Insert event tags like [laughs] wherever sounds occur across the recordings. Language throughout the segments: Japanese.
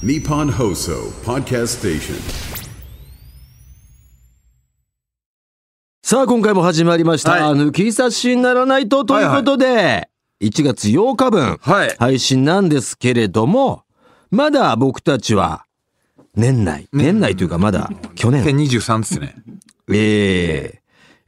Nippon Hoso Podcast Station. さあ、今回も始まりました。はい抜き差しにならないとということで、1月8日分、はい配信なんですけれども、まだ僕たちは、年内、年内というかまだ去年、2023ですね。え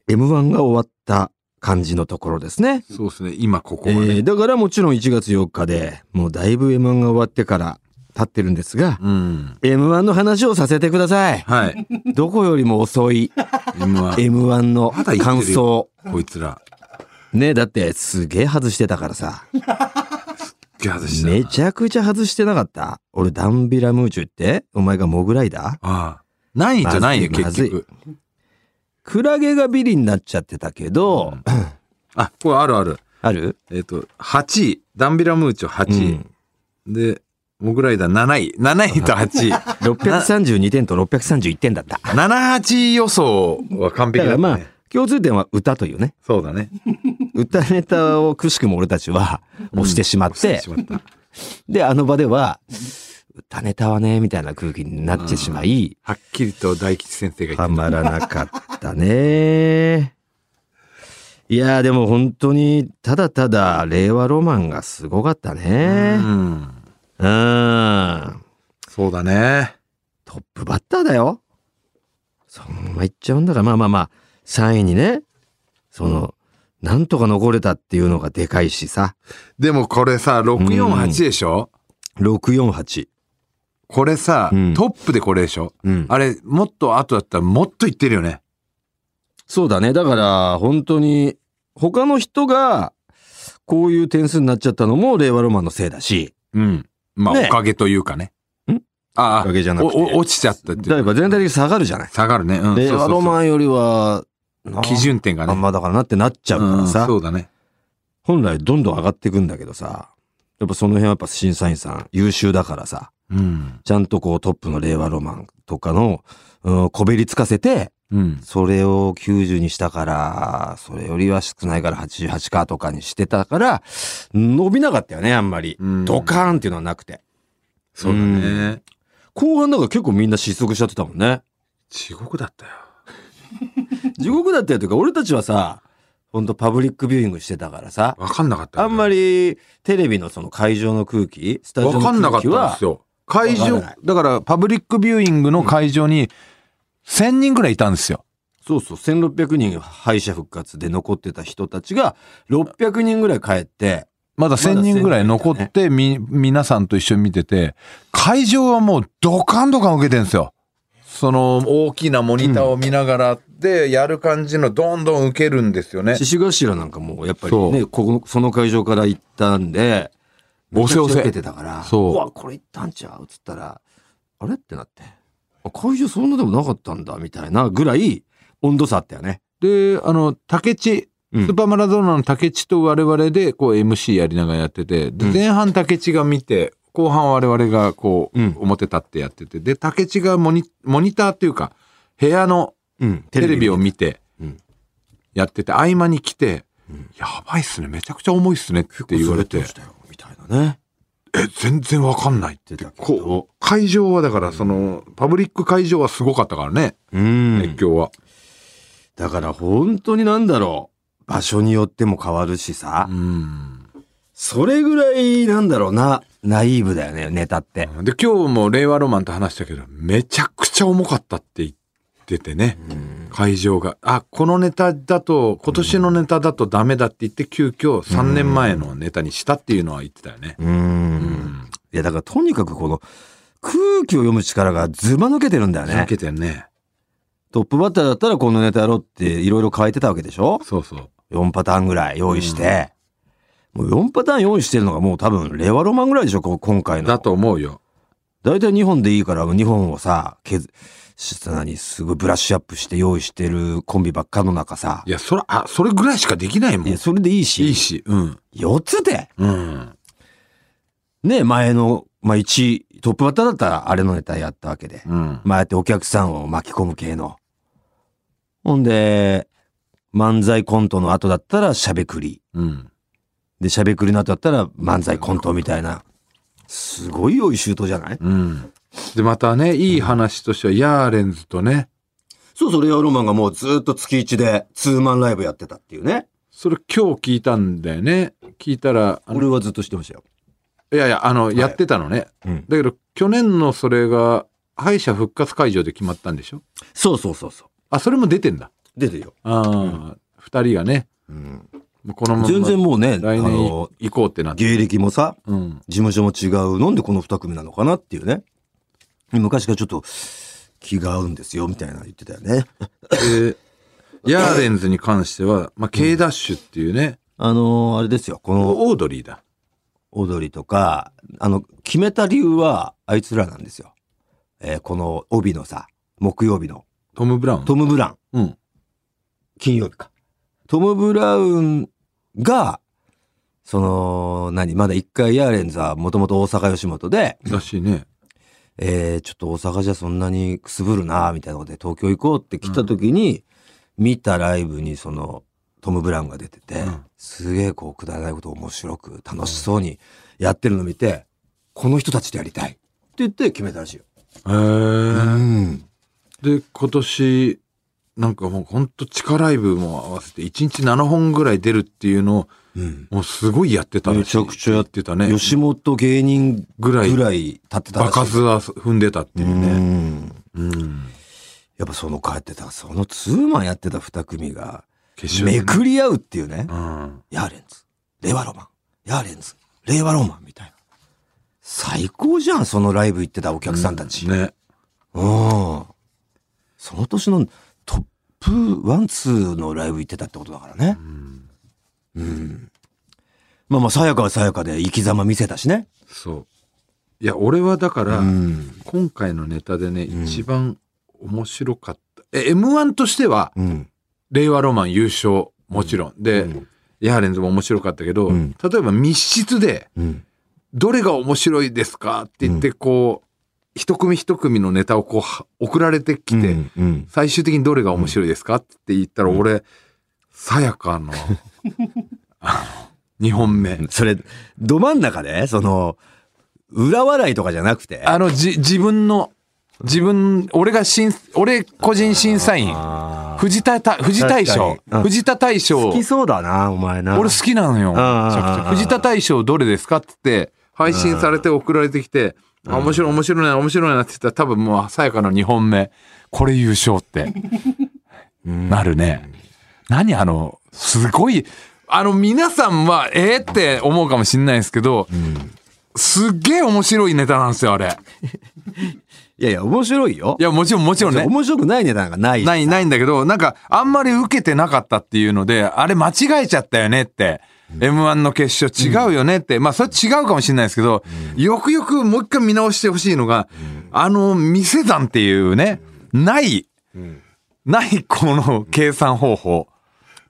ー、M1 が終わった感じのところですね。そうですね。今ここえはね。ー、だからもちろん1月4日で、もうだいぶ M1 が終わってから経ってるんですが、うん。M1 の話をさせてください。はい。[laughs] どこよりも遅い M1。M1 の感想。こいつら。ねだってすげえ外してたからさ。めちゃくちゃ外してなかった？俺ダンビラムーチュってお前がモグライダー？ああ。ないんじゃないよ、ま結局。クラゲがビリになっちゃってたけど、あ、これあるある。ある？えっ、と、8位。ダンビラムーチョ8位。で、モグライダー7位。7位と8位。[laughs] ?632 点と631点だった。7、8予想は完璧だね。だからまあ、共通点は歌というね。そうだね。歌ネタをくしくも俺たちは押してしまっ、してしまった。で、あの場では、歌ネタはね、みたいな空気になってしまい、はっきりと大吉先生が言はってまらなかったね。いやーでも本当にただただ令和ロマンがすごかったた。ね。うん。うん。そうだね。トップバッターだよ。そのままいっちゃうんだから、まあまあまあ、3位にね、その、なんとか残れたっていうのがでかいしさ。でもこれさ、648でしょ、648。これさ、うんトップでこれでしょ？うん。あれ、もっと後だったらもっといってるよね。そうだね。だから、本当に、他の人が、こういう点数になっちゃったのも令和ロマンのせいだし、うん。まあ、ねおかげというかね。ん？ああ、おかげじゃなくておお落ちちゃったっていうだから全体的に下がるじゃない。下がるね。うん。令和ロンマンよりは、基準点がね。あんまだからなってなっちゃうからさ、うんそうだね。本来どんどん上がっていくんだけどさ、やっぱその辺はやっぱ審査員さん優秀だからさ、うん。ちゃんとこうトップの令和ロマンとかの、うん、こべりつかせて、うん。それを90にしたから、それよりは少ないから88かとかにしてたから、伸びなかったよね、あんまり。うんドカーンっていうのはなくて。そうだね。後半だから結構みんな失速しちゃってたもんね。地獄だったよ。[laughs] 地獄だったよというか、俺たちはさ、ほんとパブリックビューイングしてたからさ、わかんなかった、あんまり、りテレビのその会場の空気、スタジオのわかんなかったん空気はです、よ。会場だからパブリックビューイングの会場に1000人ぐらいいたんですよ。そうそう、1600人敗者復活で残ってた人たちが、600人ぐらい帰って、まだ1000人ぐらい残って、み、皆さんと一緒に見てて、会場はもうドカンドカン受けてるんですよ。その大きなモニターを見ながらでやる感じのどんどん受けるんですよね。獅子頭なんかもやっぱりそね、ここ、その会場から行ったんで、押せ。押せけてたから、そう。わ、これ行ったんちゃう？っつったら、あれ？ってなって、あ会場そんなでもなかったんだ、みたいなぐらい温度差あったよね。で、あの、竹地、うん。スーパーマラドーナの竹地と我々でこう MC やりながらやってて、前半竹地が見て、後半我々がこう、うん。表立ってやってて、で、竹地がモニモニターっていうか、部屋のうん。テレビを見てうん、やってて、合間に来て、うん。やばいっすね、めちゃくちゃ重いっすねって言われて。みたいなね。え、全然わかんないってこどう、会場はだから、その、パブリック会場はすごかったからね、うん熱狂は。だから本当になんだろう。場所によっても変わるしさ。うん。それぐらいなんだろうな。ナイーブだよね、ネタって。で、今日も令和ロマンと話したけど、めちゃくちゃ重かったって言っててね、会場が。あ、このネタだと、今年のネタだとダメだって言って、急遽3年前のネタにしたっていうのは言ってたよね。うーん。いや、だからとにかくこの空気を読む力がずば抜けてるんだよ抜ね。けてるね。トップバッターだったらこのネタやろうっていろいろ変えてたわけでしょ？そうそう。?4 パターンぐらい用意して。もう4パターン用意してるのがもう多分令和ロマンぐらいでしょこ今回の。だと思うよ。大体2本でいいから2本をさ、何、すごいブラッシュアップして用意してるコンビばっかの中さい。や、それ、あ、それぐらいしかできないもん。いや、それでいいし。いいし、うん。4つでうん。ね、前の、まあ1、トップバッターだったらあれのネタやったわけで。うん。まあやってお客さんを巻き込む系の。ほんで、漫才コントの後だったらしゃべくり。うん。で、しゃべくりの後だったら漫才コントみたいな。すごい良いシュートじゃないうん。で、またね、いい話としては、ヤーレンズとね、そうそう、レアロマンがもうずっと月1でツーマンライブやってたっていうね。それ今日聞いたんだよね。聞いたら、俺はずっと知ってましたよ。いやいや、あの、やってたのね。うんだけど、去年のそれが、敗者復活会場で決まったんでしょ？そうそうそうそう。あ、それも出てんだ。出てるよ。ああ、二、人がね、うん、このまま全然もうね、来年行こうってなって。芸歴もさ、うん。事務所も違う。なんでこの二組なのかなっていうね。昔からちょっと気が合うんですよ、みたいなの言ってたよね。で、ヤーレンズに関しては、まあ、K ダッシュっていうね、あのーあれですよ、このオードリーだ。踊りとか、あの、決めた理由はあいつらなんですよ。えーこの帯のさ、木曜日のトム・ブラウン。トム・ブラウン。うん。金曜日か。トム・ブラウンが、その、何、まだ一回ヤーレンズはもともと大阪吉本で、らしいね。えーちょっと大阪じゃそんなにくすぶるなみたいなことで東京行こうって来た時に、見たライブにその、トム・ブラウンが出てて、うんすげえこう、くだらないことを面白く、楽しそうにやってるの見て、この人たちとやりたいって言って決めたらしいよ。へえ。うん。で、今年、なんかもうほんと地下ライブも合わせて1日7本ぐらい出るっていうのを、うん。もうすごいやってためちゃくちゃやってたね。吉本芸人ぐらいぐらい立ってたらしい。場数は踏んでたっていううね。ん。うん。やっぱその帰ってた、そのツーマンやってた二組が、めくり合うっていうね。うん。ヤーレンズ、令和ロマン、ヤーレンズ、令和ロマンみたいな。最高じゃん、そのライブ行ってたお客さんたち。うん。ね。その年のトップワン、ツーのライブ行ってたってことだからね。うん。まあまあ、さや香はさや香で生き様見せたしね。そう。いや、俺はだから、うん。今回のネタでね、ん一番面白かった。え、M1 としては、うん。令和ロマン優勝、もちろん。で、うんヤーレンズも面白かったけど、うん例えば密室で、うん。どれが面白いですかって言って、こう、一組一組のネタをこうは、送られてきて、うんうん。最終的にどれが面白いですかって言ったら、俺、さやかの、[laughs] あの、2本目。それ、ど真ん中で、その、裏笑いとかじゃなくて？あの、じ、自分の、自分、俺が審、俺個人審査員、藤田た、藤大将。藤田大将、好きそうだな、お前な。俺好きなのよ。藤田大将どれですかって言って、配信されて送られてきて、あ面白い面白いな、面白いなって言ったら多分もう、さやかの2本目、これ優勝って、[laughs] なるね。何あの、すごい、あの皆さんは、えー、って思うかもしれないですけど、すっげえ面白いネタなんですよ、あれ。いやいや、面白いよい。や、もちろんもちろんね。面白くないネタなんかないしない、ないんだけど、なんか、あんまり受けてなかったっていうので、あれ間違えちゃったよねって。M1 の決勝違うよねって。まあ、それ違うかもしれないですけど、よくよくもう一回見直してほしいのが、あの、店算っていうね、ない、ないこの計算方法。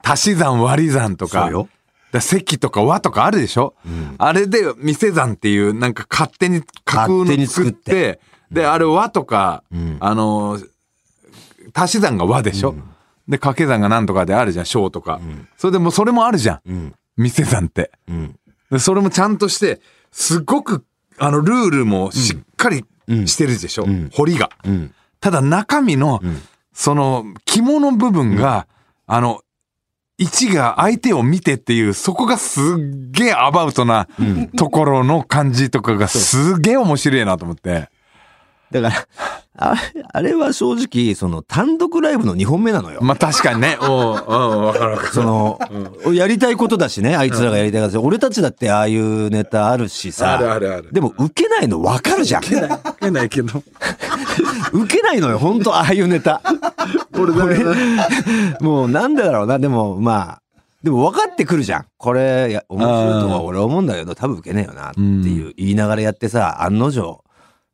足し算割り算とか。だ席とか和とかあるでしょ、あれで店算っていうなんか勝手に架空の作って。て、で、あれ和とか、あの、足し算が和でしょ、で、掛け算がなんとかであるじゃん、小とか。それでもうそれもあるじゃん。ん。店算って。ん。で、それもちゃんとして、すごく、あの、ルールもしっかりしてるでしょ、彫りが。ん。ただ中身の、その、肝の部分が、あの、1が相手を見てっていう、そこがすっげえアバウトなところの感じとかがすげえ面白いなと思って。だから、[laughs] あれ、あれは正直、その単独ライブの2本目なのよ。まあ確かにね。[laughs] おうおうわかるわかる。その、やりたいことだしね、あいつらがやりたいことだし俺たちだってああいうネタあるしさ。あるあるあるでも、受けないの分かるじゃん。受けないけど。[laughs] けないのよ、本当ああいうネタ。もうなんでだろうな、でもまあ、でも分かってくるじゃん。これ、いや面白いとは俺は思うんだけど、多分受けねえよなっていう言いながらやってさ、案の定、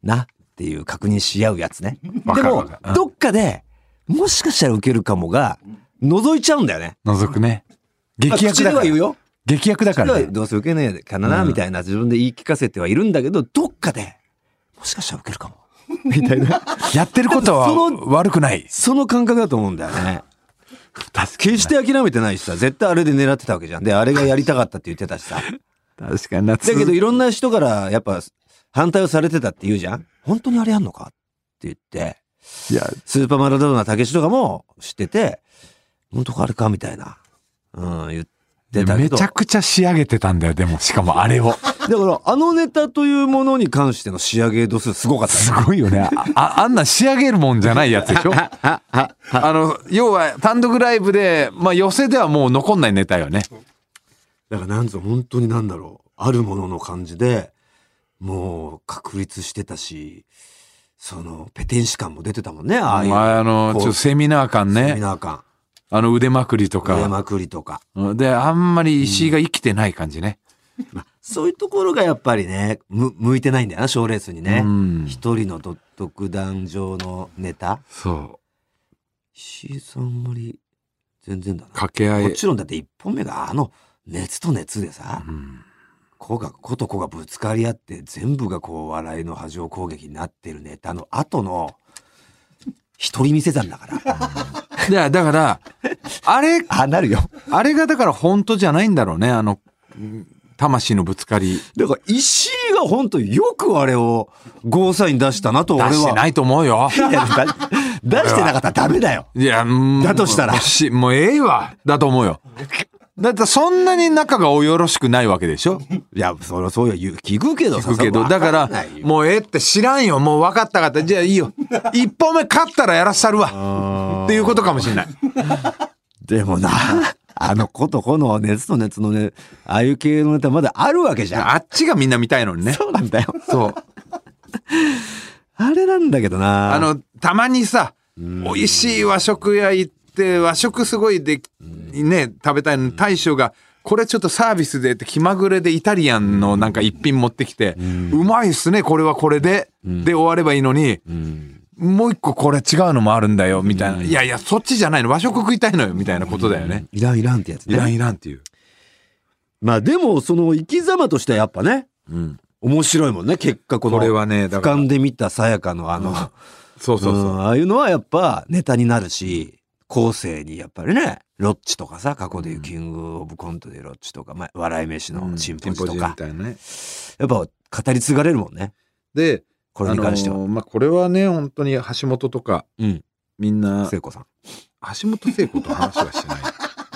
なっていう確認し合うやつね。わでもどっかで、もしかしたら受けるかもが、覗いちゃうんだよね。覗くね。劇あ口薬だから言う。よ。劇薬だからね。どうせ受けねえかな、みたいな自分で言い聞かせてはいるんだけど、どっかで、もしかしたら受けるかも。[laughs] みたいな。やってることは悪くない。その感覚だと思うんだよね。決して諦めてないしさ、絶対あれで狙ってたわけじゃん。で、あれがやりたかったって言ってたしさ。[laughs] 確かにな。だけどいろんな人からやっぱ反対をされてたって言うじゃん本当にあれやんのかって言って、いや、スーパーマラドーナたけしとかも知ってて、本当かあれかみたいな。うん、言ってたけど。めちゃくちゃ仕上げてたんだよ、でも、しかもあれを。だから、あのネタというものに関しての仕上げ度数すごかったすね。ごいよね。あ、ああんな仕上げるもんじゃないやつでしょ？[laughs] あの、要は単独ライブで、まあ寄せではもう残んないネタよね。だからなんぞ本当になんだろう。あるものの感じで、もう確立してたし、その、ペテン師感も出てたもんね、ああいう。まあ、あの、ちょっとセミナー感セミね。ナー感。あの腕まくりとか。上まくりとか。で、あんまり石井が生きてない感じね。そういうところがやっぱりね、む、向いてないんだよな、賞レースにねうん。一人のど独壇場のネタ。そう。石井さんあんまり、全然だな。掛け合い。もちろんだって一本目があの、熱と熱でさ、うん子が、子と子がぶつかり合って、全部がこう、笑いの波状攻撃になってるネタの後の、一人見せ算だから。[laughs] いや、だから、あれ、あ、なるよ。あれがだから本当じゃないんだろうね。あの、魂のぶつかり。だから、石井が本当よくあれを、ゴーサイン出したなと俺は。出してないと思うよ。[laughs] いやだ [laughs] 出してなかったらダメだよ。いや、うんだとしたらもうええわ。だと思うよ。だってそんなに仲がおよろしくないわけでしょ？[laughs] いや、それそういう聞くけどさ。聞くけど。だから、よもうええって知らんよ。もう分かったかった。じゃあいいよ。[laughs] 一本目勝ったらやらしたるわ。っていうことかもしれない。[laughs] でもな、あの子と子の熱と熱のね、ああいう系のネタまだあるわけじゃん。あっちがみんな見たいのにね。そうなんだよ。そう。あれなんだけどな。あ、の、たまにさ、美味しい和食屋行って、和食すごいで、ね、食べたいのに、大将が、これちょっとサービスでって気まぐれでイタリアンのなんか一品持ってきて、うまいっすね、これはこれで、で終わればいいのに、もう一個これ違うのもあるんだよ、みたいな。いやいや、そっちじゃないの、和食食いたいのよ、みたいなことだよね。いらんいらんってやつね。いらんいらんっていう。まあでも、その生き様としてはやっぱね、うん。面白いもんね、結果この。これはね、だから俯瞰、で見たさやかのあの、そうそうそう。んああいうのはやっぱネタになるし、後世にやっぱりね、ロッチとかさ、過去でいうキングオブコントでロッチとか、まあ、笑い飯のチンポジとみか、たいなね。やっぱ語り継がれるもんね。で、これに関しては。あのーまあ、これはね、本当に橋本とか、うん。みんな、聖子さん。橋本聖子と話はしてない。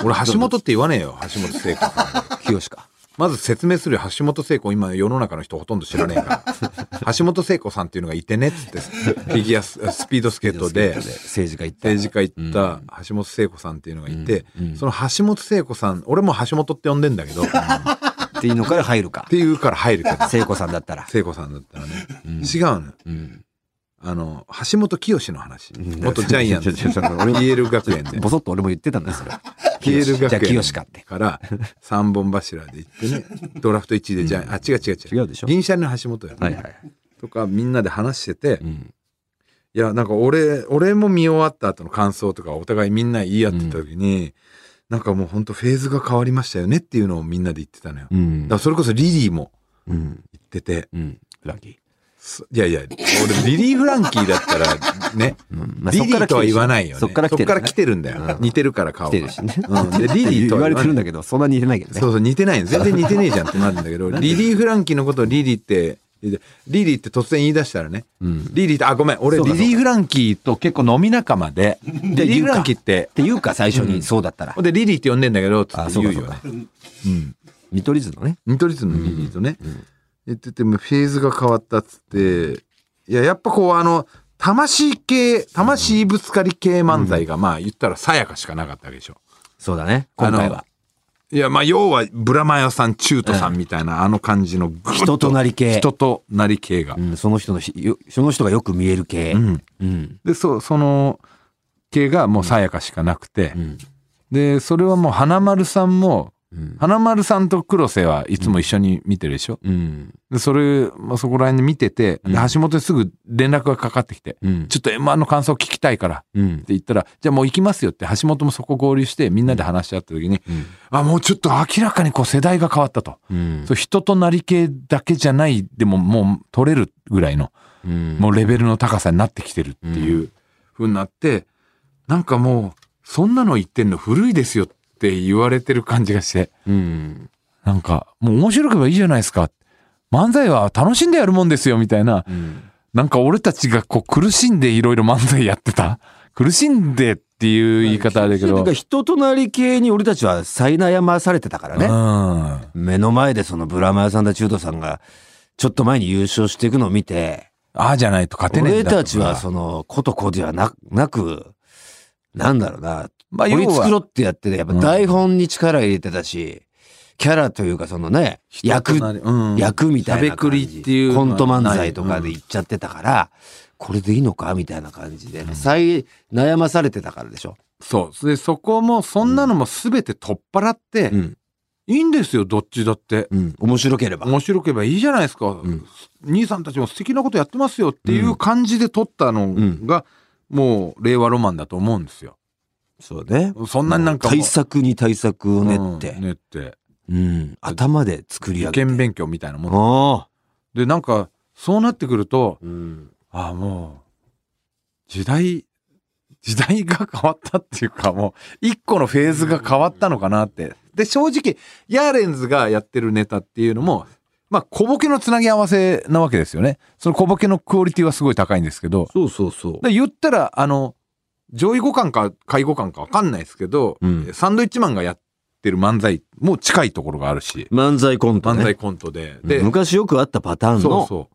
俺、橋本って言わねえよ、橋本聖子さん。[laughs] 清か。まず説明するよ、橋本聖子、今世の中の人ほとんど知らねえから。[laughs] 橋本聖子さんっていうのがいてねっつって、フィギュアス、スピードスケートで、政治家行った。政治家行った橋本聖子さんっていうのがいて、うんうんその橋本聖子さん、俺も橋本って呼んでんだけど、っっていうのから入るか。ていうから入るけど、聖子さんだったら。聖子さんだったらね、うん違うのよ。うん。あの、橋本清の話。ん元ジャイアンツ、[laughs] ちょちょちょ俺も PL 学園で。ボソッと俺も言ってたんだよ、それ。PL じゃあ学園清かって。から三本柱で行ってね、[laughs] ドラフト1位でジャイアン、あ、違う違う違う。違うでしょ銀シャリの橋本よ。はいはい。とかみんなで話してて、うん。いや、なんか俺、俺も見終わった後の感想とかお互いみんな言い合ってた時に、なんかもう本当フェーズが変わりましたよねっていうのをみんなで言ってたのよ。だかうんら。それこそリリーもうん。言ってて、うん。ラッキー。そいやいや、俺リリー・フランキーだったらね、うんまあリリーとは言わないよね。そっから来てる。そっから来てるんだよ。似てるから顔が。来てるしね。うん、でリリーと言われてるんだだけど、そんなに似てないけどね。そうそう、似てないの。全然似てねえじゃんってなるんだけど、[laughs] リリー・フランキーのことをリリーって、リリーって突然言い出したらね、うんリリーって、あ、ごめん、俺リリー・フランキーと結構飲み仲間で、[laughs] リリー・フランキーってっ、ていうか、最初にそうだったらほ。んでリリーって呼んでんだけど、つっあ、て言うよね。。うん。見取り図のね。見取り図のリリーとね、言っててもフェーズが変わったっつって、いや、やっぱこうあの、魂系、魂ぶつかり系漫才が、まあ言ったらさやかしかなかったわけでしょ。そうだね。今回は。いや、まあ要は、ブラマヨさん、チュートさんみたいな、あの感じのグッと人となり系人となり系が。うん、その人のその人がよく見える系。うんうん。で、そ、その系がもうさやかしかなくて、うん。で、それはもう花丸さんも、うん。花丸さんと黒瀬はいつも一緒に見てるでしょ？うん。で、それ、まあ、そこら辺で見てて、でうん橋本にすぐ連絡がかかってきて、うん。ちょっと M1 の感想聞きたいからってうん。言ったら、じゃあもう行きますよって橋本もそこ合流してみんなで話し合った時に、うん。あ、もうちょっと明らかにこう世代が変わったと。うん。そう人となり系だけじゃないでももう取れるぐらいのうん。もうレベルの高さになってきてるっていう風になって、なんかもうそんなの言ってんの古いですよって言われてる感じがして、うん。なんかもう面白ければいいじゃないですか。漫才は楽しんでやるもんですよみたいな、なんか俺たちがこう苦しんでいろいろ漫才やってた。苦しんでっていう言い方だけど、人となり系に俺たちは苛まされてたからね。うん。目の前でそのブラマヨさんだ中途さんがちょっと前に優勝していくのを見て、ああじゃないと勝てねえ俺たちはそのことこではななく、なんだろうな、まあ要は繕ってやってて、やっぱ台本に力入れてたし、キャラというかそのね、役、うん。役みたいなしゃべくりっていうコント漫才とかで言っちゃってたから、これでいいのかみたいな感じで、再悩まされてたからでしょ。そう。でそこもそんなのも全て取っ払って、うん。いいんですよどっちだって。うん。面白ければ。面白ければいいじゃないですか、ん。兄さんたちも素敵なことやってますよっていう感じで撮ったのが、もう令和ロマンだと思うんですよそうね。そんなになんか対策に対策を練ってうん、練ってうん。頭で作り上げて。受験勉強みたいなもの。でなんかそうなってくるとうん。ああもう時代時代が変わったっていうかもう一個のフェーズが変わったのかなってで正直ヤーレンズがやってるネタっていうのもまあ小ボケのつなぎ合わせなわけですよねその小ボケのクオリティはすごい高いんですけどそうそうそう。で言ったらあの上位互換か下位互換か分かんないですけど、うん。サンドイッチマンがやってる漫才も近いところがあるし。漫才コントね。漫才コントで、で昔よくあったパターンの。そうそ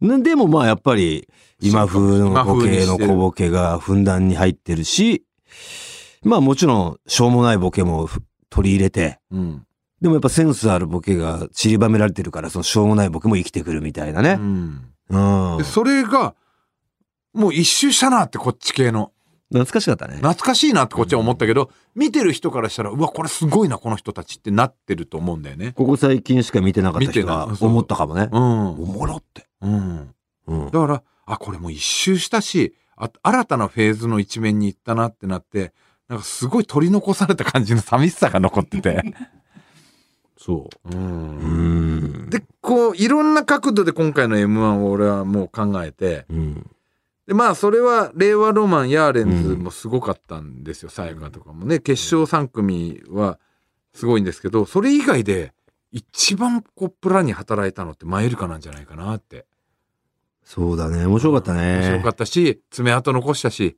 う。ねでもまあやっぱり今風の今ボケの小ボケがふんだんに入ってるし、まあもちろんしょうもないボケもふ取り入れて、うん。でもやっぱセンスあるボケが散りばめられてるから、そのしょうもないボケも生きてくるみたいなうね。ん。うん。でそれがもう一周したなってこっち系の懐かしかったね。懐かしいなってこっちは思ったけど、見てる人からしたらうわこれすごいなこの人たちってなってると思うんだよね。ここ最近しか見てなかった人が思ったかもね。うんおもろって。うん、うん。だからあこれもう一周したしあ新たなフェーズの一面に行ったなってなってなんかすごい取り残された感じの寂しさが残ってて。[laughs] そう。うんうん。でこういろんな角度で今回の m 1を俺はもう考えてうん。でまあそれは令和ロマンヤーレンズもすごかったんですよさやかとかもね決勝3組はすごいんですけどそれ以外で一番こうプラに働いたのってマユリカなんじゃないかなってそうだね。面白かったね。面白かったし爪痕残したし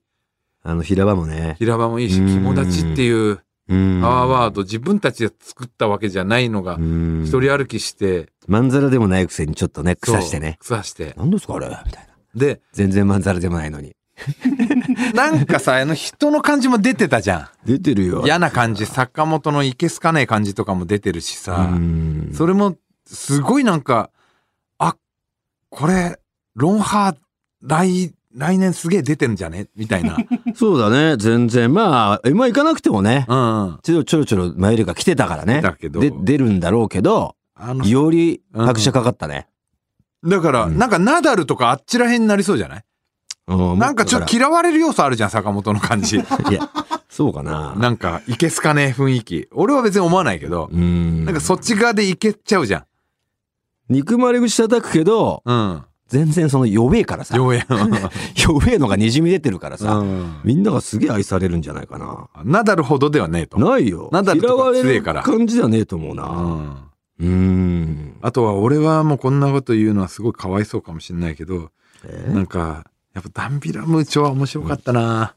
あの平場もね。平場もいいしうん肝立ちっていううん。パワーワード自分たちで作ったわけじゃないのがうん。一人歩きしてまんざらでもないくせにちょっとね、腐してね。腐して何ですかあれ？みたいな。で全然まんざらでもないのに。[laughs] なんかさあの人の感じも出てたじゃん出てるよ。嫌な感じ坂本のいけすかねえ感じとかも出てるしさ、うん。それもすごいなんかあこれロンハー来来年すげえ出てるんじゃね？みたいな [laughs] そうだね。全然。まあ、今行かなくてもね。うんうんちょろちょろちょろマユリカ来てたからね。だけどで、出るんだろうけど、より拍車かかったね。だから、うんなんかナダルとかあっちらへんになりそうじゃない？うんなんかちょっと嫌われる要素あるじゃん坂本の感じいや、そうかな。なんかいけすかねえ雰囲気俺は別に思わないけど、うん。なんかそっち側でいけちゃうじゃ憎まれ口叩くけど、んうん全然その弱えからさ。弱え [laughs] 弱えのがにじみ出てるからさ。うんみんながすげえ愛されるんじゃないかな。ナダルほどではねえとないよ。ナダルとか嫌われる強えから感じではねえと思ううな。んうん。あとは俺はもうこんなこと言うのはすごいかわいそうかもしれないけど、え？なんか、やっぱダンビラムーチョは面白かったな、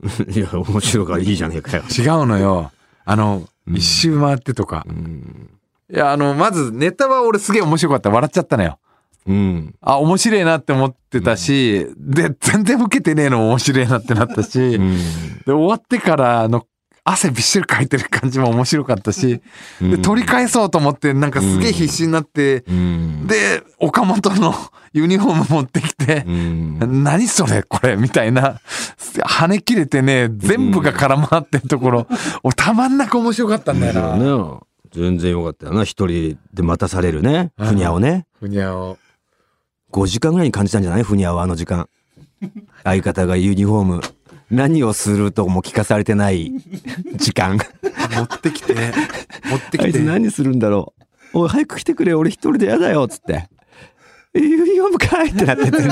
[laughs] いや、面白いからいいじゃねえかよ。違うのよ。あの、うん一周回ってとか。うん。いや、あの、まずネタは俺すげえ面白かった。笑っちゃったのよ。うん。あ、面白いなって思ってたし、で、全然受けてねえのも面白いなってなったし、うん。で、終わってからあの、汗びっしりかいてる感じも面白かったし、で、取り返そうと思って、なんかすげえ必死になって、うん。で、岡本の [laughs] ユニフォーム持ってきてう、ん。何それこれみたいな跳ね切れてね全部が空回ってるところ、俺たまんなく面白かったんだよな、ね全然よかったよな。一人で待たされるね。ふにゃをね。ふにゃお5時間ぐらいに感じたんじゃない？ふにゃはあの時間。相方がユニフォーム。何をするとも聞かされてない [laughs] 時間。持ってきて持ってあいつきて何するんだろう。おい、早く来てくれ。俺一人で嫌だよ。つって。ユニフォームかいってなって全然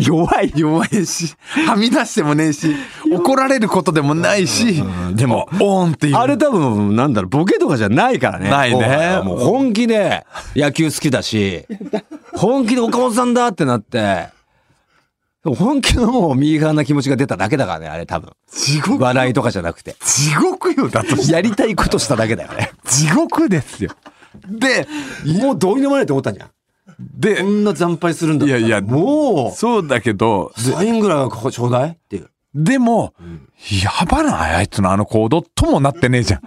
[laughs] 弱い。弱いし、はみ出してもねえし、怒られることでもないし、でも、オーンっていう。あれ多分、なんだろう、ボケとかじゃないからね。ないねもう本気で野球好きだし、本気で岡本さんだってなって、本気のもう右側な気持ちが出ただけだからね、あれ多分。地獄、笑いとかじゃなくて。地獄よ、だとやりたいことしただけだよね。地獄ですよ。で、もうどうにでもないと思ったんじゃん。でこ、んな惨敗するんだいやいやもそうだけど、う、サインぐらいはここちょうだいっていう。でも、やばない、あいつのあの行動ともなってねえじゃん。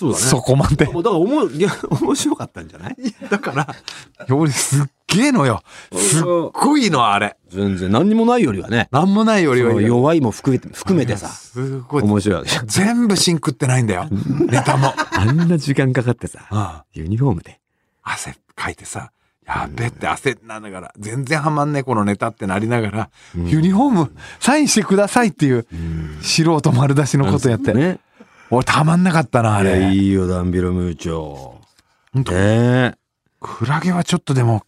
そうそこまで。もうだからおもいや [laughs] 面白かったんじゃない？だから、俺すっげえのよ。すっごいの、あれ。全然何にもないよりはね。なんもないよりは弱いも含めて、含めてさ、すごい。面白い。全部シンクってないんだよ。[laughs] ネタも。あんな時間かかってさ、うんユニフォームで。汗かいてさ、やべって汗なんだから、全然はまんねえこのネタってなりながら、ユニフォームサインしてくださいっていう、素人丸出しのことやって。ね。俺たまんなかったな、ああれ、れ。いいよ、ダンビロムーチョ。ほんとねクラゲはちょっとでも、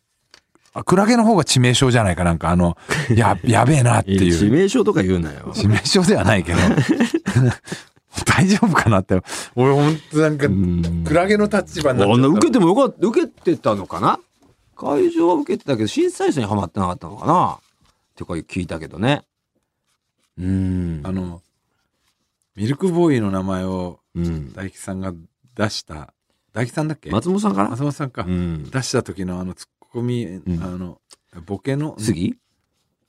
あクラゲの方が致命傷じゃないかなんかあの、や、[laughs] やべえなってえ。いう。致命傷とか言うなよ。致命傷ではないけど。[laughs] 大丈夫かなって。俺ほんとなんか、クラゲの立場になっちゃ受けてもよかった、受けてたのかな？会場は受けてたけど、審査員さんにはまってなかったのかな？ってか聞いたけどね。うん。あの、ミルクボーイの名前をうん。大吉さんが出した、大吉さんだっけ？松本さんかな？松本さんか。うん。出した時のあのツッコミ、んあの、ボケの、杉？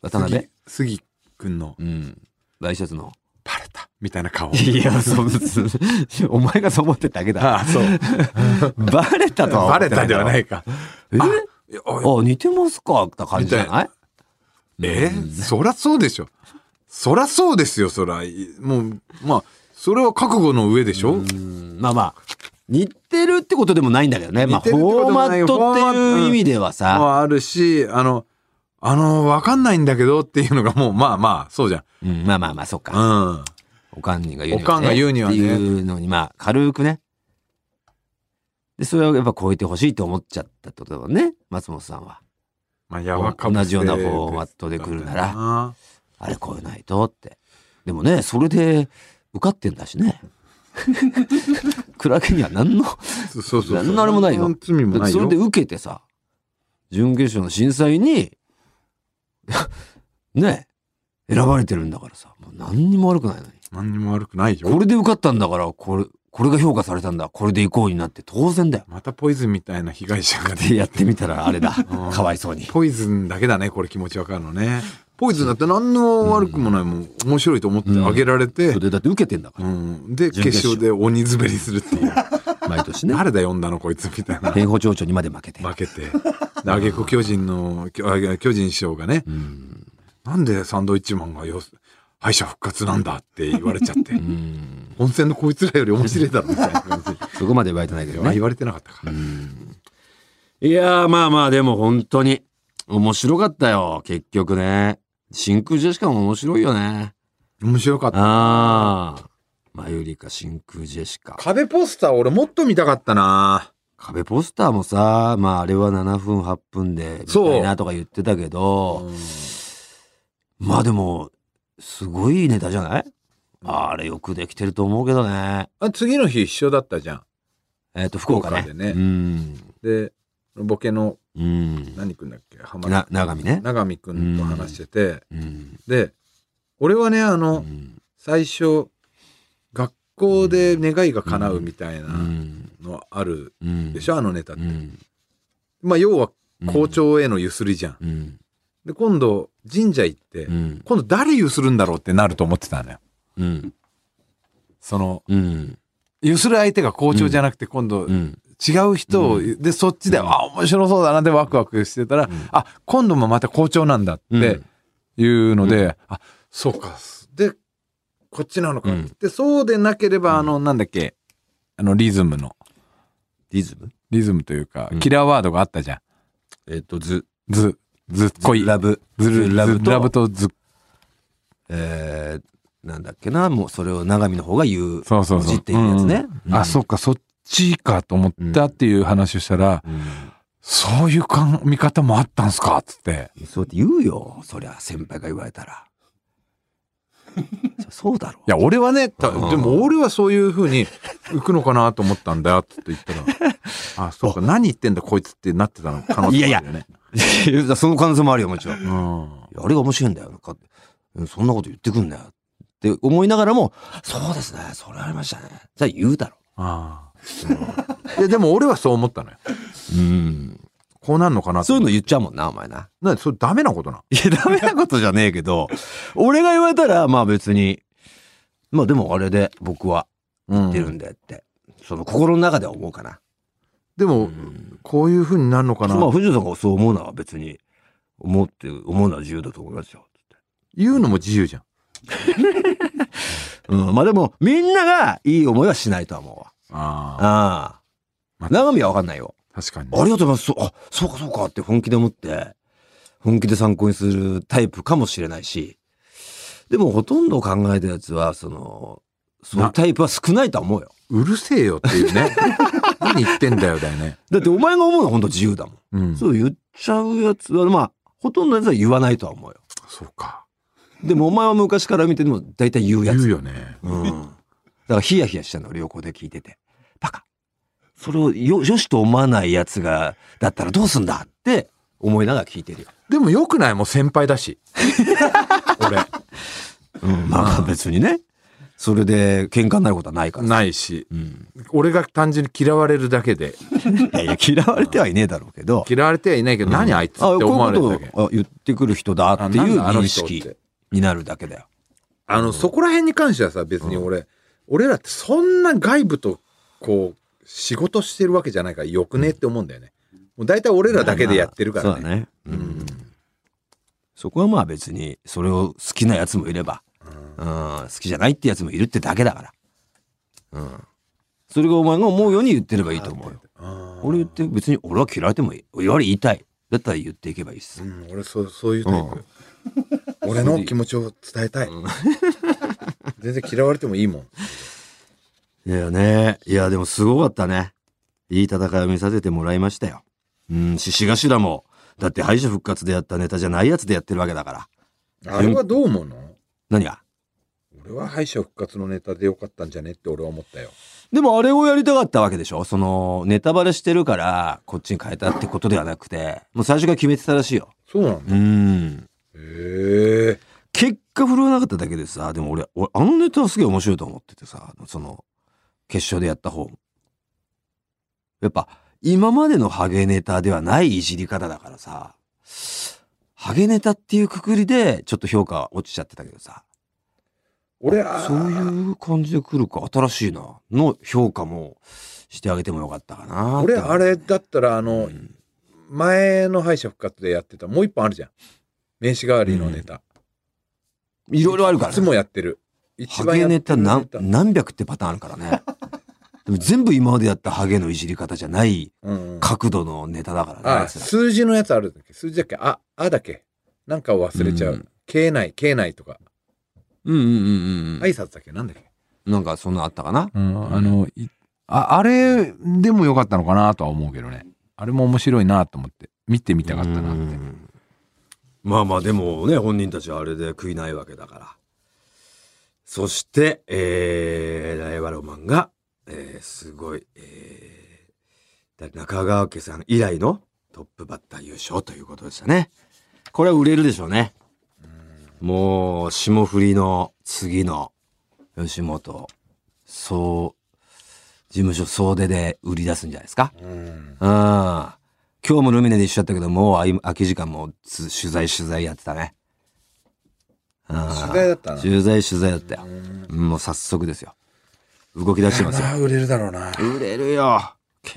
渡辺？杉杉くんの、うん。ワイシャツの。バレたみたいな顔。いや、そう、[laughs] お前がそう思ってただけだ。ああ、そう。[laughs] バレたとは思バレ。たではないいか。え？あ似てますか？って感じじゃない？え？そらそうでしょ。そらそうですよ、そら。いもう、まあ、それは覚悟の上でしょ？うんまあまあ、似てるってことでもないんだけどね。まあ、フォーマットっていう意味ではさ、もあるし、あの、あの、わかんないんだけどっていうのがもう、まあまあ、そうじゃん。うんまあまあまあ、そっか。うん。おかんにが言うには、ね。おかんが言うにはねっていうのに、まあ、軽くね。で、それをやっぱ超えてほしいと思っちゃったってことだもんね、松本さんは。まあ、やわかぶ同じようなフォーマットで来るならあれ超えないとって。でもね、それで受かってんだしね。クラゲには何の、そうそうそう。何のあれもないよないよ。それで受けてさ、準決勝の審査員に、[laughs] ね、選ばれてるんだからさ、もう何にも悪くないのに。何にも悪くないよ。これで受かったんだから、これ、これが評価されたんだ。これで行こうになって当然だよ。またポイズンみたいな被害者がで、やってみたらあれだ。んかわいそうに。ポイズンだけだね、これ気持ちわかるのね。ポイズンだって何の悪くもないもん、面白いと思ってあげられてそ、れだって受けてんだから。うん。で、準決勝決勝で鬼滑りするっていう。[laughs] 毎年ね。誰だ呼んだのこいつみたいな。変法町長にまで負けて。負けて。で、あげく巨人の、きょあ巨人師匠がね、うん。なんでサンドイッチマンがよ敗者復活なんだって言われちゃってう、ん。温泉のこいつらより面白いだろみたいな感じ。そこまで言われてないけどねまあ言。われてなかったか。いやー、まあまあ、でも本当に、面白かったよ、結局ね。真空ジェシカも面白いよね。面白かった。ああ。マユリカ真空ジェシカ。壁ポスター俺もっと見たかったな壁ポスターもさ、まああれは7分8分で、みそうたいなとか言ってたけど、まあでも、すごいネタじゃない？あれよくできてると思うけどね。あ次の日一緒だったじゃん。えっ、と、福岡ね。でねうん。で、ボケの、うん。何くんだっけ？浜な、長見ね。長見くんと話してて、うん。で、俺はね、あうの、ん。最初、学校で願いが叶うみたいなうん。のあるうん。でしょ、あのネタって。うん。まあ、要は校長へのゆすりじゃん。うん。で、今度、神社行って、うん。今度誰ゆするんだろうってなると思ってたのよ。うん。その、うん。ゆする相手が校長じゃなくて、今度、うん。違う人を、で、そっちで、あ、面白そうだなでワクワクしてたら、あ、今度もまた校長なんだっていうので、あ、そうか。で、こっちなのか。うんで、そうでなければ、あの、なんだっけ、あの、リズムの、リズム？リズムというかう、んキラーワードがあったじゃん。えっ、と、ず、ず、ずっこい。ラブ。ずる、ラブとラブとず、えー、なんだっけな、もうそれを長見の方が言う。そうそうそう。文字っていうやつね。うんあ、そっか、そっちかと思ったっていう話をしたら、うん。そういうか見方もあったんすか？っつって。そうやって言うよ。そりゃ先輩が言われたら。[laughs] そそうだろいや、俺はね、でも俺はそういう風に行くのかなと思ったんだよって言ったら、[laughs] あ、そうか、何言ってんだこいつってなってたの可能性もあるよね。いやその可能性もあるよ、もちろん。いうん。やあれが面白いんだよ。かうんそんなこと言ってくんだよ。って思いながらも、そうですね、それありましたね。じゃあ言うだろ。ああ。いや、でも俺はそう思ったのよ。うん。こうなんのかなとそういうの言っちゃうもんな、お前な。なそれダメなことな。いや、ダメなことじゃねえけど、[laughs] 俺が言われたら、まあ別に、まあでもあれで僕はう言ってるんだよって、その心の中では思うかな。でも、こういう風になるのかな？まあ藤野さんがそう思うのは別に、思って、思うのは自由だと思いますよ。言うのも自由じゃん。[laughs] うん、まあでも、みんながいい思いはしないとは思うわ。ああ。長見は分かんないよ。確かに、ありがとうございます。そう、あ、そうかそうかって本気で思って、本気で参考にするタイプかもしれないし、でもほとんど考えたやつは、その、そういうタイプは少ないとは思うよ。うるせえよっていうね。[laughs] 何言ってんだよだよね。だってお前が思うのは本当自由だもん。うん。そう言っちゃうやつは、まあ、ほとんどのやつは言わないとは思うよ。そうか。でもお前は昔から見てても大体言うやつ。言うよね。うん。だからヒヤヒヤしたの、旅行で聞いてて。バカ。それをよ、よしと思わないやつが、だったらどうすんだって思いながら聞いてるよ。でもよくないもう先輩だし。[laughs] 俺。うん、まあ別にね。それで喧嘩になることはないから。ないし。うん。俺が単純に嫌われるだけで。[laughs] いやいや、嫌われてはいねえだろうけど。嫌われてはいないけど、何あいつって思われるだけ。あ言ってくる人だっていう認識になるだけだよ。あの、そこら辺に関してはさ、別に俺、俺らってそんな外部と、こう、仕事してるわけじゃないからよくねって思うんだよね。もう大体俺らだけでやってるからね。そうだね。うん。そこはまあ別に、それを好きなやつもいれば、うん、好きじゃないってやつもいるってだけだから。うん。それがお前が思うように言ってればいいと思うよ。俺言って別に俺は嫌われてもいい。言われ言いたい。だったら言っていけばいいっす。うん、俺そう、そういうタイプ。俺の気持ちを伝えたい。全然嫌われてもいいもん。いやね。いや、でもすごかったね。いい戦いを見させてもらいましたよ。うん、獅子頭も、だって敗者復活でやったネタじゃないやつでやってるわけだから。あれはどう思うの？何が？俺は敗者復活のネタでよかったんじゃねって俺は思ったよ。でもあれをやりたかったわけでしょ？その、ネタバレしてるから、こっちに変えたってことではなくて、もう最初から決めてたらしいよ。そうなんだ。うん。へえ。結果振るわなかっただけでさ、でも俺、俺あのネタはすげえ面白いと思っててさ、その、決勝でやった方。やっぱ、今までのハゲネタではないいじり方だからさ、ハゲネタっていうくくりで、ちょっと評価落ちちゃってたけどさ、俺は、そういう感じで来るか、新しいな、の評価もしてあげてもよかったかな俺あれだったらあの、うん前の敗者復活でやってたもう一本あるじゃん。名刺代わりのネタ。いろいろあるから、いつもやってる。一番ハゲネタ何百ってパターンあるからね。でも全部今までやったハゲのいじり方じゃない角度のネタだからね。あ、あ数字のやつあるんだっけ？数字だっけ？あ、あだっけ？なんかを忘れちゃう。うん経内、経内とか。うんうんうんうん。挨拶だっけ？なんだっけ？なんかそんなあったかな？うん、あの、いあ、あれでもよかったのかなとは思うけどね。あれも面白いなと思って。見てみたかったなって。うんまあまあでもね、本人たちはあれで食いないわけだから。そして、えー、ライバルマンが、えー、すごい、えー、中川家さん以来のトップバッター優勝ということでしたね。これは売れるでしょうね。もう、霜降りの次の吉本、そう、事務所総出で売り出すんじゃないですか。うん。うん。今日もルミネで一緒だったけど、もう空き時間もつ取材取材やってたね。うん取材だったな取材取材だったよ。もう早速ですよ。動き出してますよ。あ売れるだろうな。売れるよ。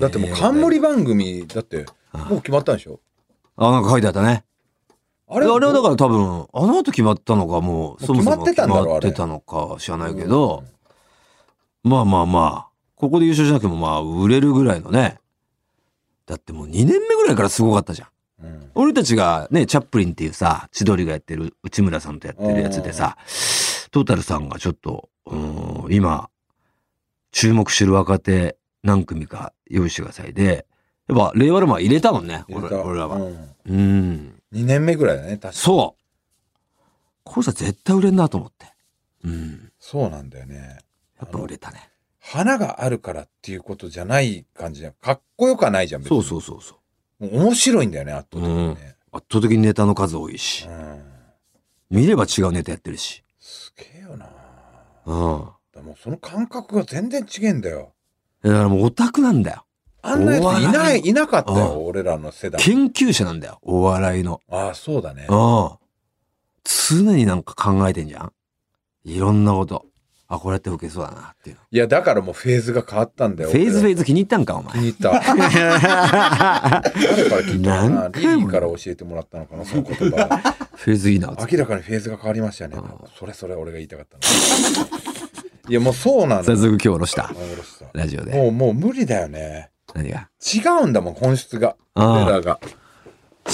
だってもう冠番組、だって、もう決まったんでしょ？あ、なんか書いてあったね。ああれあれはだから多分、あの後決まったのかもう、そもそも決まってたのか知らないけど、まあまあまあ、ここで優勝しなくてもまあ、売れるぐらいのね。だってもう2年目ぐらいからすごかったじゃん。うん俺たちがね、チャップリンっていうさ、千鳥がやってる内村さんとやってるやつでさ、トータルさんがちょっと、うーん今、注目してる若手何組か用意してください。で、やっぱ令和ロマン入れたもんね俺俺らは。うん。うん。2年目ぐらいだね、確かそう。これさ絶対売れんなと思って。うん。そうなんだよね。やっぱ売れたね。花があるからっていうことじゃない感じじゃん。かっこよくはないじゃん、別そうにそうそうそう。面白いんだよね、圧倒的にね。圧倒的にネタの数多いし。うん。見れば違うネタやってるし。すげえよな。うん。らもうその感覚が全然違えんだよ。だからもうオタクなんだよあんなやついおな笑いい、いなかったよ、う俺らの世代。研究者なんだよお笑いのああ、そうだね。うん常になんか考えてんじゃんいろんなことあこれやって受けそうだなっていうのいや、だからもうフェーズが変わったんだよ。フェーズフェ俺ーズ気に入ったんかお前ら気に入った。[laughs] 誰から聞いたかなリリーから教えてもらったのかな、その言葉。[laughs] フェーズいいな明らかにフェーズが変わりましたよね。それそれ俺が言いたかったの。いや、もうそうなんだよ。早速今日下ろしたラジオでもう、もう無理だよね。何が？違うんだもん、本質が。ああ俺らが。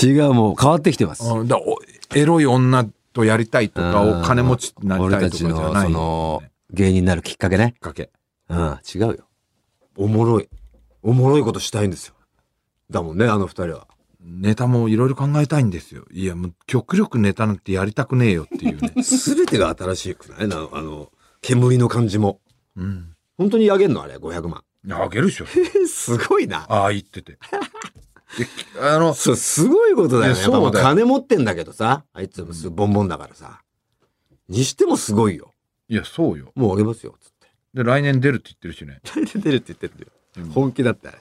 違うもう変わってきてますうんだおエロい女とやりたいとか、うんお金持ちになり俺たいとかじゃたちのないよそのね。芸人になるきっかけねきっかけ。うん違うよおもろいおもろいことしたいんですよだもんねあの二人はネタもいろいろ考えたいんですよ。いや、もう極力ネタなんてやりたくねえよっていうね。[laughs] 全てが新しくない？なあの煙の感じも。うん。本当にあげんのあれ？500万。いやあげるでしょ。[laughs] すごいな。ああ、言ってて。であの、[laughs] そうすごいことだよね。そうだ金持ってんだけどさあいつもすボンボンだからさ。にしてもすごいよ。いや、そうよ。もうあげますよつって。で、来年出るって言ってるしね。[laughs] 出るって言ってんだよ。本気だってあれ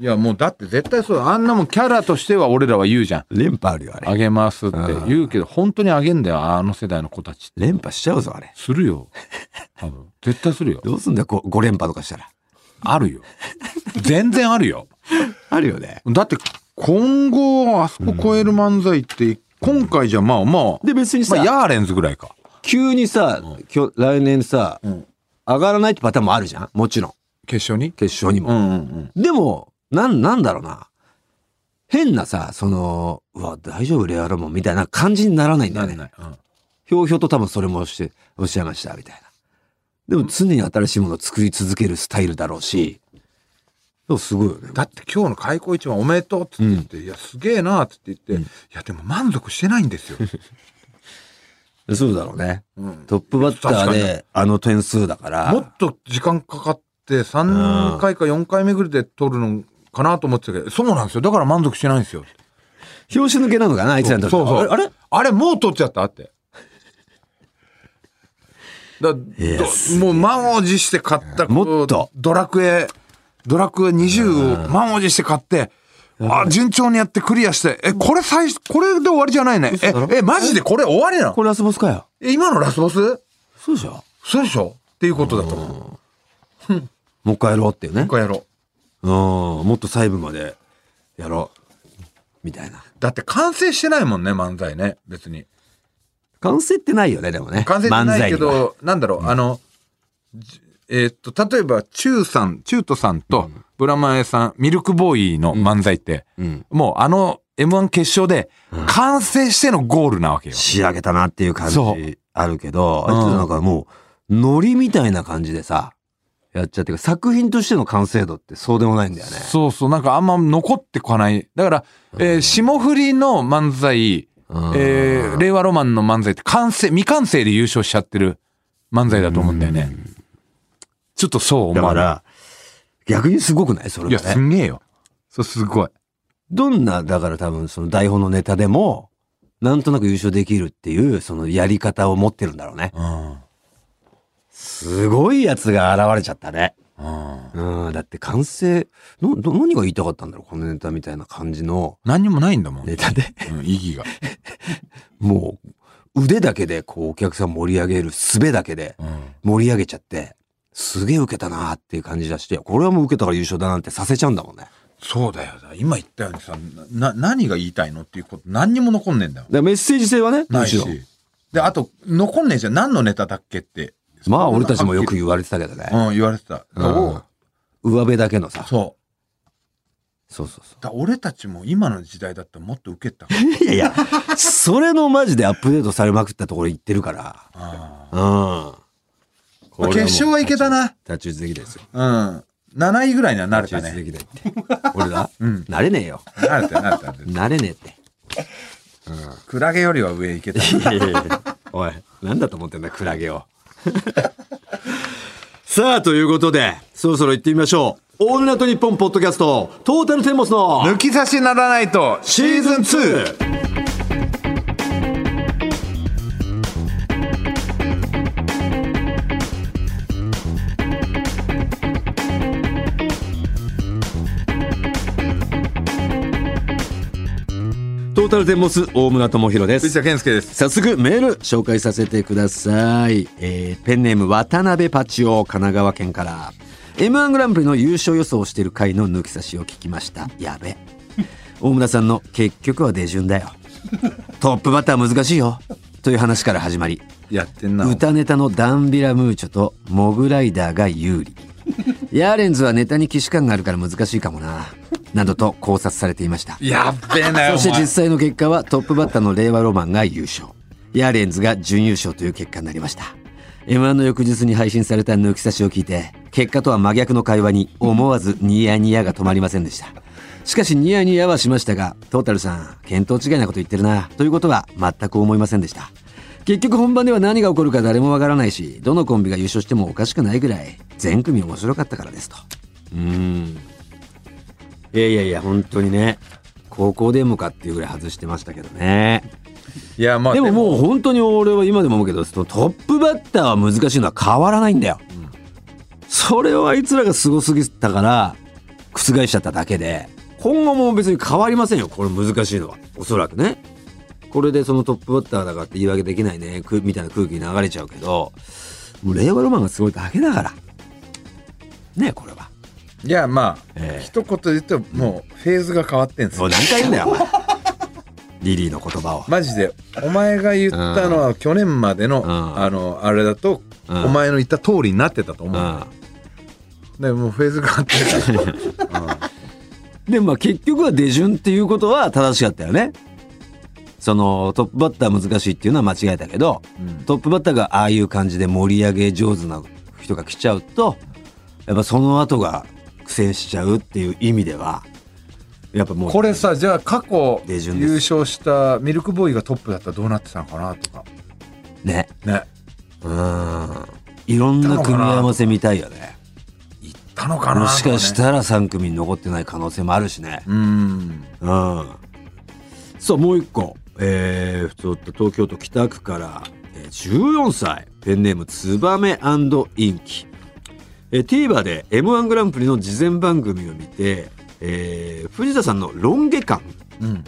いや、もうだって絶対そう。あんなもんキャラとしては俺らは言うじゃん。連覇あるよあれあげますって言うけど、本当にあげんだよ。あの世代の子たち。連覇しちゃうぞあれするよ。[laughs] 多分。絶対するよ。どうすんだよ 5, 連覇とかしたらあるよ。全然あるよ。[laughs] あるよねだって、今後、あそこ超える漫才って、今回じゃまあまあ、で別にさ、まあ、ヤーレンズぐらいか。急にさ、今日来年さ、ん上がらないってパターンもあるじゃんもちろん決勝に？決勝にも、うんうんうん。でもなんなんだろうな。変なさそのうわ大丈夫？レアロマン？みたいな感じにならないんだよね。な。うん。ひょうひょうと多分それもしておっしゃいましたみたいな。でも常に新しいものを作り続けるスタイルだろうし。でもすごいよね。だって今日の開口一番おめでとうって言って、いや、すげえなって言って、いや、でも満足してないんですよ。[laughs] そうだろうね。うん。トップバッターであの点数だから。もっと時間かかって、3回か4回目ぐらいで取るのかなと思ってたけど、そうなんですよ。だから満足してないんですよ。拍子抜けなのかなあいつらにとって。そうそう。あれあれ？もう取っちゃったって。だもう満を持して買ったもっと。ドラクエドラクエ20を満を持して買ってあ順調にやってクリアしてえこれ最初これで終わりじゃないね。ええマジでこれ終わりなの？これラスボスかよ。え今のラスボス？そうでしょ。そうでしょ？っていうことだと思う。もう一回やろうっていうね。もう一回やろううんもっと細部までやろう。みたいな。だって完成してないもんね漫才ね。別に。完成ってないよねでもね。完成してないけど、なんだろう、あの、じえーっと、例えば、チューさん、チュートさんと、ブラマエさん、ミルクボーイの漫才って、うん。もうあの M1 決勝で、完成してのゴールなわけよ。仕上げたなっていう感じあるけど、うん。あいつなんかもう、ノリみたいな感じでさ、やっちゃってる作品としての完成度ってそうでもないんだよね。そうそう、なんかあんま残ってこない。だから、えー霜降りの漫才、うんえー令和ロマンの漫才って完成、未完成で優勝しちゃってる漫才だと思うんだよね。ちょっとそう思わない。だから、逆にすごくない？それいや。すんげえよ。そう、すごい。どんな、だから多分その台本のネタでも、なんとなく優勝できるっていう、そのやり方を持ってるんだろうね。うん。すごいやつが現れちゃったね。うん。うん、だって完成、のど何が言いたかったんだろう？このネタみたいな感じの何にもないんだもん。ネタで。うん、意義が。[laughs] もう、腕だけでこうお客さん盛り上げる術だけでうん。盛り上げちゃって、すげえ受けたなーっていう感じだして、これはもう受けたから優勝だなんてさせちゃうんだもんね。そうだよ。今言ったようにさ、な、何が言いたいのっていうこと、何にも残んねえんだよ。らメッセージ性はね、ないし。で、あと、残んねえじゃん。何のネタだっけって。まあ俺たちもよく言われてたけどね。うん、言われてた。うんお上辺だけのさ。そう。そうそうそだ俺たちも今の時代だったらもっと受けた。う。[laughs] いやいや、それのマジでアップデートされまくったところ行ってるから。あうん。まあ決勝はいけたな。太刀打ち的ですよ。うん。7位ぐらいには慣れたね。中立的だって。俺だ？うん慣れねえよ。慣れた慣れた。慣れねえって。クラゲよりは上行けた。いやいやいやおい、なんだと思ってんだ、クラゲを。[laughs] さあ、ということで、そろそろ行ってみましょう。オールナイトニッポンポッドキャスト、トータルテンボスの抜き差しならないとシーズン 2! トルテンボス大村智弘です。藤。田健介です。早速メール紹介させてください、えーペンネーム渡辺パチオ神奈川県から。M1 グランプリの優勝予想をしている回の抜き差しを聞きました。やべ。大村さんの結局は出順だよ。トップバッター難しいよ。という話から始まり。やってんな。歌ネタのダンビラムーチョとモグライダーが有利ヤーレンズはネタに既視感があるから難しいかもななどと考察されていましたやっべえなよ。そして実際の結果はトップバッターの令和ロマンが優勝。ヤーレンズが準優勝という結果になりました。M1 の翌日に配信された抜き差しを聞いて、結果とは真逆の会話に思わずニヤニヤが止まりませんでした。しかしニヤニヤはしましたが、トータルさん、見当違いなこと言ってるな、ということは全く思いませんでした。結局本番では何が起こるか誰もわからないし、どのコンビが優勝してもおかしくないぐらい、全組面白かったからですと。うーん。いやいやいや、本当にね、高校でもかっていうぐらい外してましたけどね。いや、まあ、でももう本当に俺は今でも思うけど、そのトップバッターは難しいのは変わらないんだよ。それをあいつらがすごすぎたから、覆しちゃっただけで、今後も別に変わりませんよ、これ難しいのは。おそらくね。これでそのトップバッターだからって言い訳できないね、くみたいな空気に流れちゃうけど、もう令和ロマンがすごいだけだから。ねこれは。いや、まあ、ええ一言で言うと、もう、フェーズが変わってんすよ。もう何回言うんだよ、お前 [laughs] リリーの言葉を。マジで、お前が言ったのは、去年までの、んあの、あれだと、うんお前の言った通りになってたと思う。うんでもうフェーズが変わってるから。[laughs] でまあ結局は出順っていうことは正しかったよね。そのトップバッター難しいっていうのは間違えたけど、うんトップバッターがああいう感じで盛り上げ上手な人が来ちゃうとやっぱその後が苦戦しちゃうっていう意味ではやっぱもうこれさじゃあ過去優勝したミルクボーイがトップだったらどうなってたのかなとか。ね。ね。うん。いろんな組み合わせ見たいよね。言ったのかな。もしかしとたら3組に残ってない可能性もあるしね。うん。うん。さあもう一個、えー、ちょっと東京都北区から、えー14歳。ペンネームツバメインキ、えー、TVer で m 1グランプリの事前番組を見て、えー藤田さんのロン毛感。うん。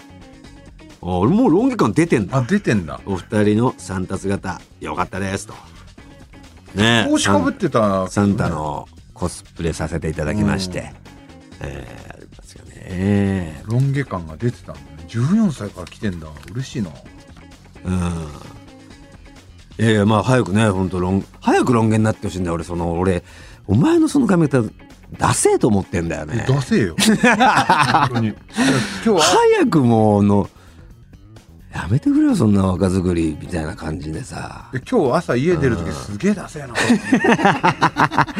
あ俺もうロン毛感出てんだ。あ出てんだ。お二人のサンタ姿。よかったですと。ね帽子かぶってたサンタのコスプレさせていただきまして、えーありますよね。ロン毛感が出てたんだね。14歳から来てんだ。嬉しいな。うん。いやまあ早くね本当ロン早くロン毛になってほしいんだよ俺その俺お前のその髪型ダセえと思ってんだよね。出せよ。[laughs] 本当に。いや今日は？早くもうのやめてくれよそんな若作りみたいな感じでさ。今日朝家出る時すげえ出せえな [laughs]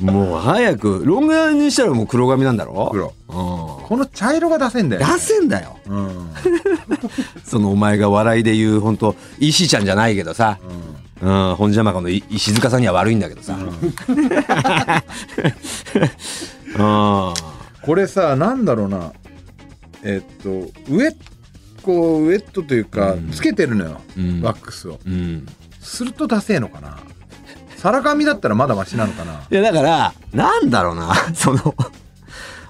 もう早くロン毛にしたらもう黒髪なんだろ？黒。うこの茶色が出せんだんよ。出せんだよ。うん。[laughs] そのお前が笑いで言う本当石ちゃんじゃないけどさ、うん、本邪魔かのい石塚さんには悪いんだけどさ。うん。[laughs] これさなんだろうな。えっとウエッこうウエットというか、うん。つけてるのよ、うん。ワックスを。うん。するとダセえのかなサラ髪だったらまだマシなのかな？いやだからなんだろうな。[laughs] その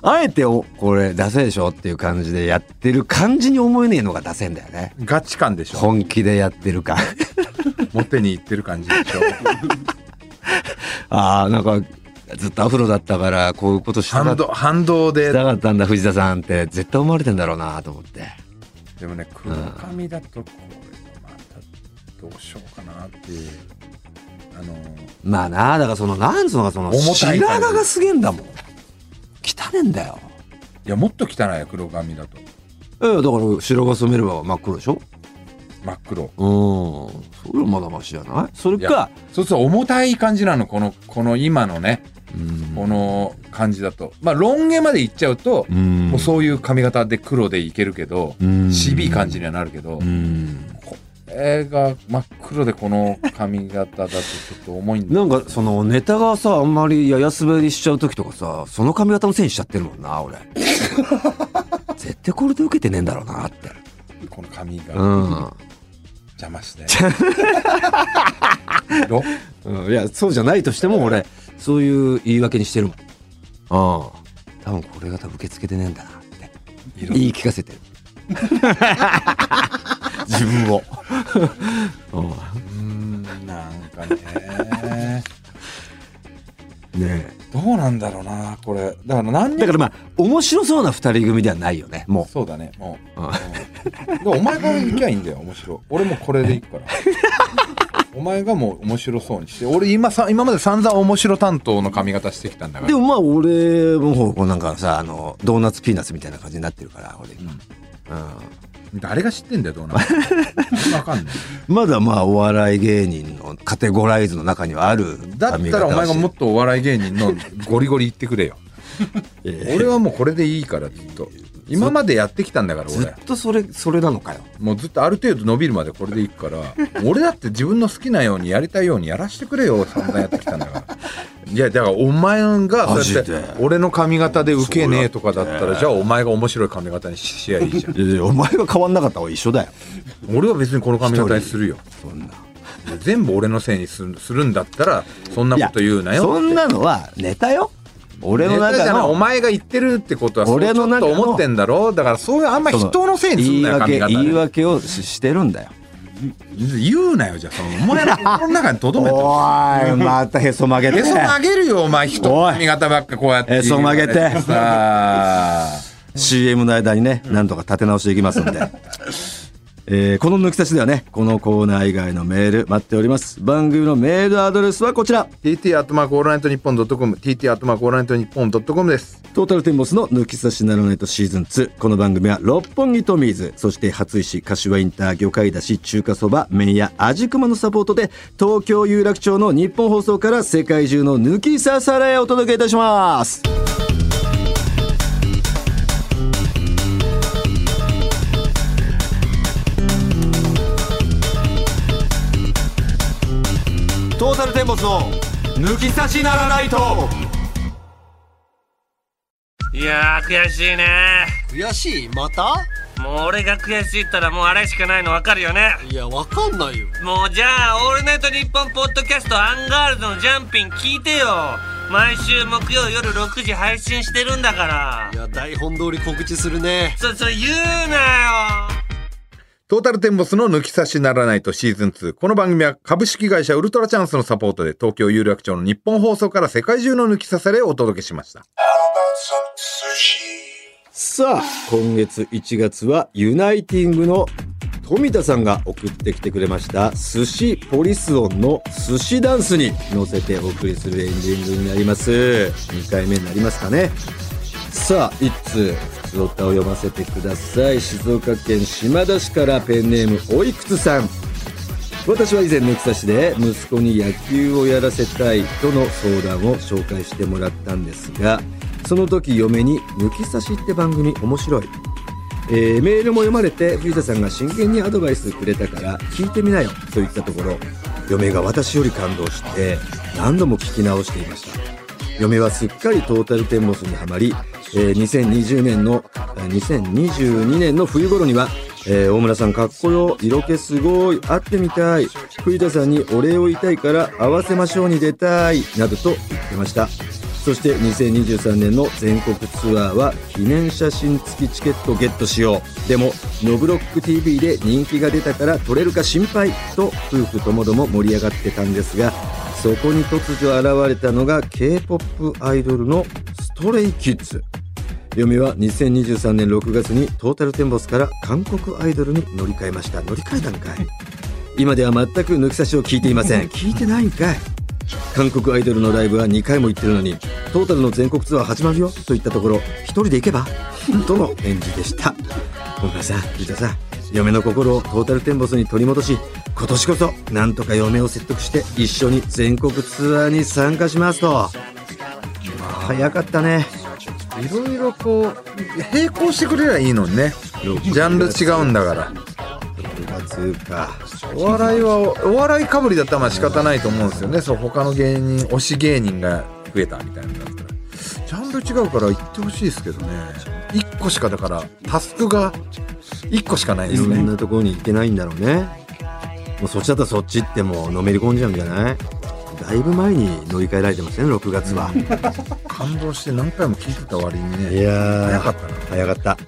あえておこれ出せでしょっていう感じでやってる感じに思えねえのが出せんだよね。ガチ感でしょ。本気でやってる感。[laughs] モテに行ってる感じでしょ。[laughs] ああなんかずっとアフロだったからこういうことしたかっ反動反動で。したかったんだ藤田さんって。絶対思われてんだろうなと思って。でもね黒髪だとこれまたどうしようかなっていうあのまあなだからそのなんつうのかその重たい白髪がすげえんだもん。汚ねえんだよ。いやもっと汚いよ黒髪だと。ええだから白髪染めれば真っ黒でしょ？真っ黒。うん。それはまだマシじゃない？それいやかそうそう重たい感じなのこのこの今のね。この感じだと。まあロン毛までいっちゃうと、うん。もうそういう髪型で黒でいけるけど、うん。渋い感じにはなるけど、うん。これが真っ黒でこの髪型だとちょっと重いんだ。なんかそのネタがさあんまりやや滑りしちゃう時とかさその髪型のせいにしちゃってるもんな俺。[laughs] 絶対これで受けてねえんだろうなって。この髪がうん、邪魔して、ろうん、いやそうじゃないとしても俺そういう言い訳にしてるもん。うん。多分これが多分受け付けてねえんだなって。色言い聞かせてる [laughs] 自分を、うんうんなんかね。ねどうなんだろうなこれ。だから何だからまあ面白そうな二人組ではないよねもそうだねもう、うん。お前から行きゃいいんだよ面白い。俺もこれでいくから。[laughs] お前がもう面白そうにして俺今さ今まで散々面白担当の髪型してきたんだから。うでもまあ俺もこうなんかさあのドーナツピーナッツみたいな感じになってるから俺。今、うん誰が知ってんだよどうなの。[laughs] わかんない。まだまあお笑い芸人のカテゴライズの中にはあるだったらお前がもっとお笑い芸人のゴリゴリ言ってくれよ。[laughs] 俺はもうこれでいいからずっと今までやってきたんだからずっ俺。とそれそれなのかよ。もうずっとある程度伸びるまでこれでいくから [laughs] 俺だって自分の好きなようにやりたいようにやらしてくれよ散々やってきたんだから。[laughs] いやだからお前がそうやって俺の髪型でウケねえとかだったらじゃあお前が面白い髪型にしやいいじゃん。いやいやお前が変わんなかった方が一緒だよ。俺は別にこの髪型にするよ。そんな。全部俺のせいにするするんだったらそんなこと言うなよそんなのはネタよ俺の中のお前が言ってるってことは俺の中のと思ってんだろ？だからそういうあんま人のせいにすんなよ言い訳言いで。訳をししてるんだよ。言うなよじゃあ。そのお前の [laughs] 心の中にとどめておいまたへそ曲げて。へそ曲げるよお前人。の髪型ばっかこうやって。へそ曲げて。さあ。[laughs] CM の間にねなんとか立て直していきますんでえーこの抜き差しではねこのコーナー以外のメール待っております。番組のメールアドレスはこちら。TT アットマークオールナイトニッポンドットコム TT アットマークオールナイトニッポンドットコムです。トータルテンボスの抜き差しならナイトシーズン2この番組は六本木トミーズそして初石柏インター魚介だし中華そば麺屋味熊のサポートで東京有楽町のニッポン放送から世界中の抜き差されをお届けいたしますータルテンボスの抜き差しならないと。いやー悔しいね。悔しい？また？もう俺が悔しいったらもうあれしかないの分かるよね。いやわかんないよ。もうじゃあ「オールナイトニッポン」ポッドキャストアンガールズのジャンピン聞いてよ。毎週木曜夜6時配信してるんだから。いや台本通り告知するね。そそれ言うなよトータルテンボスの抜き差しならないとシーズン2。この番組は株式会社ウルトラチャンスのサポートで東京有楽町の日本放送から世界中の抜き差されをお届けしました。さあ今月1月はユナイティングの富田さんが送ってきてくれました寿司ポリス音の寿司ダンスに乗せてお送りするエンディングになります2回目になりますかねさあ一通普通歌を読ませてください。静岡県島田市からペンネームおいくつさん。私は以前抜き差しで息子に野球をやらせたいとの相談を紹介してもらったんですがその時嫁に「抜き差しって番組面白い」えーメールも読まれて藤田さんが真剣にアドバイスくれたから聞いてみなよと言ったところ嫁が私より感動して何度も聞き直していました。嫁はすっかりトータルテンボスにはまり、えー2020年の2022年の冬頃にはえー大村さんかっこよ色気すごい会ってみたい。藤田さんにお礼を言いたいから会わせましょうに出たい。などと言ってました。そして2023年の全国ツアーは記念写真付きチケットゲットしよう。でもノブロック TV で人気が出たから撮れるか心配と夫婦ともども盛り上がってたんですがそこに突如現れたのが K-POP アイドルのストレイキッズ。嫁は2023年6月にトータルテンボスから韓国アイドルに乗り換えました。乗り換えたんかい？今では全く抜き差しを聞いていません。[laughs] 聞いてないんかい？韓国アイドルのライブは2回も行ってるのにトータルの全国ツアー始まるよ？と言ったところ一人で行けば？[laughs] との返事でした。小村さん藤田さ。ん嫁の心をトータルテンボスに取り戻し今年こそなんとか嫁を説得して一緒に全国ツアーに参加しますと。早かったねいろいろこう並行してくれりゃいいのにね。ジャンル違うんだから。6月か。お笑いはお笑いかぶりだったらまあ仕方ないと思うんですよね。そう他の芸人推し芸人が増えたみたいなのだったら。ジャンル違うから言ってほしいですけどね。1個しかだからタスクが1個しかないでいろんすねなところに行けないんだろうね。もうそっちだったらそっち行ってもうのめり込んじゃうんじゃない？だいぶ前に乗り換えられてましたね6月は。感動して何回も聞いてた割にねいやー早かったな。早かった。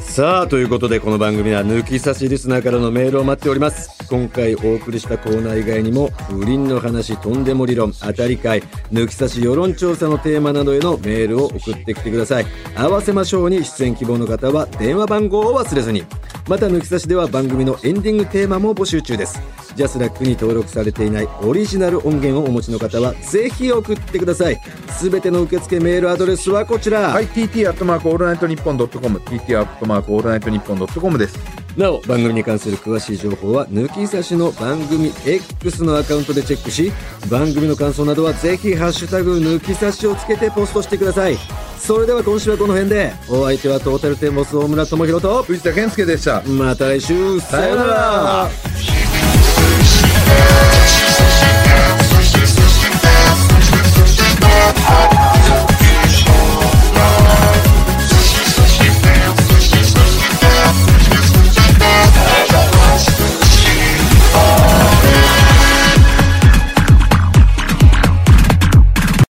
さあということでこの番組は抜き差しリスナーからのメールを待っております今回お送りしたコーナー以外にも不倫の話とんでも理論当たり会抜き差し世論調査のテーマなどへのメールを送ってきてください。合わせましょうに出演希望の方は電話番号を忘れずに。また抜き差しでは番組のエンディングテーマも募集中です。ジャスラックに登録されていないオリジナル音源をお持ちの方はぜひ送ってください。すべての受付メールアドレスはこちら、はい TT アットマークオールナイトニッポンドットコム TT アットマークオールナイトニッポンドットコムですなお番組に関する詳しい情報は抜き差しの番組 X のアカウントでチェックし番組の感想などはぜひ「ハッシュタグ抜き差し」をつけてポストしてください。それでは今週はこの辺でお相手はトータルテンボス大村智広と藤田健介でした。また来週さようなら